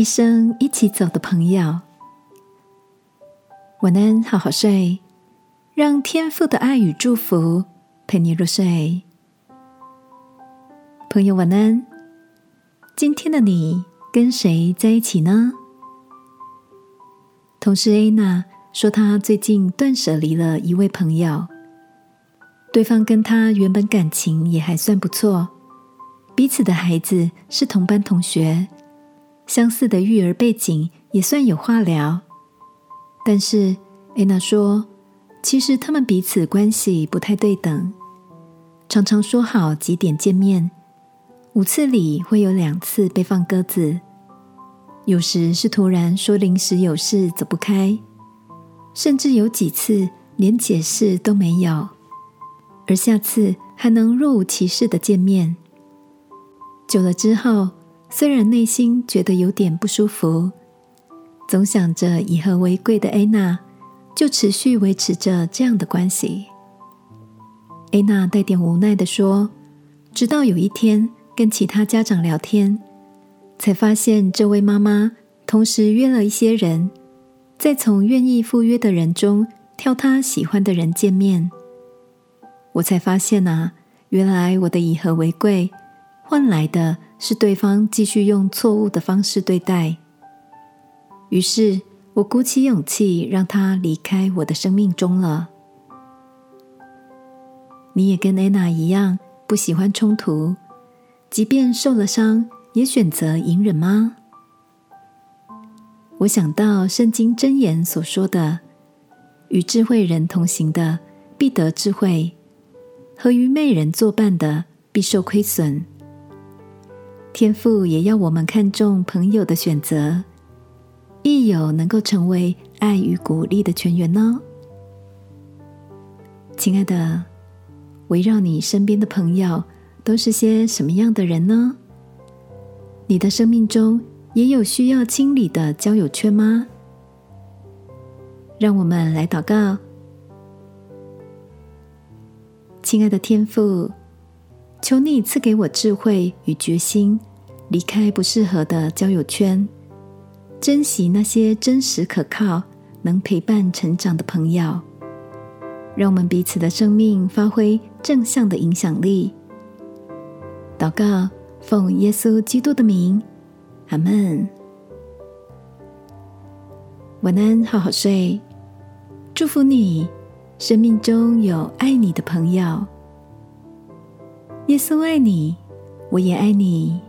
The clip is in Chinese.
一生一起走的朋友，晚安，好好睡，让天父的爱与祝福陪你入睡。朋友，晚安。今天的你跟谁在一起呢？同事 A 娜说，她最近断舍离了一位朋友，对方跟她原本感情也还算不错，彼此的孩子是同班同学。相似的育儿背景也算有话聊，但是安娜说，其实他们彼此关系不太对等，常常说好几点见面，五次里会有两次被放鸽子，有时是突然说临时有事走不开，甚至有几次连解释都没有，而下次还能若无其事的见面，久了之后。虽然内心觉得有点不舒服，总想着以和为贵的安娜，就持续维持着这样的关系。安娜带点无奈的说：“直到有一天跟其他家长聊天，才发现这位妈妈同时约了一些人，再从愿意赴约的人中挑她喜欢的人见面。我才发现啊，原来我的以和为贵换来的。”是对方继续用错误的方式对待，于是我鼓起勇气让他离开我的生命中了。你也跟安娜一样不喜欢冲突，即便受了伤，也选择隐忍吗？我想到圣经箴言所说的：“与智慧人同行的，必得智慧；和愚昧人作伴的，必受亏损。”天赋也要我们看重朋友的选择，亦有能够成为爱与鼓励的泉源呢。亲爱的，围绕你身边的朋友都是些什么样的人呢？你的生命中也有需要清理的交友圈吗？让我们来祷告，亲爱的天父。求你赐给我智慧与决心，离开不适合的交友圈，珍惜那些真实可靠、能陪伴成长的朋友，让我们彼此的生命发挥正向的影响力。祷告，奉耶稣基督的名，阿门。晚安，好好睡。祝福你，生命中有爱你的朋友。耶稣爱你，我也爱你。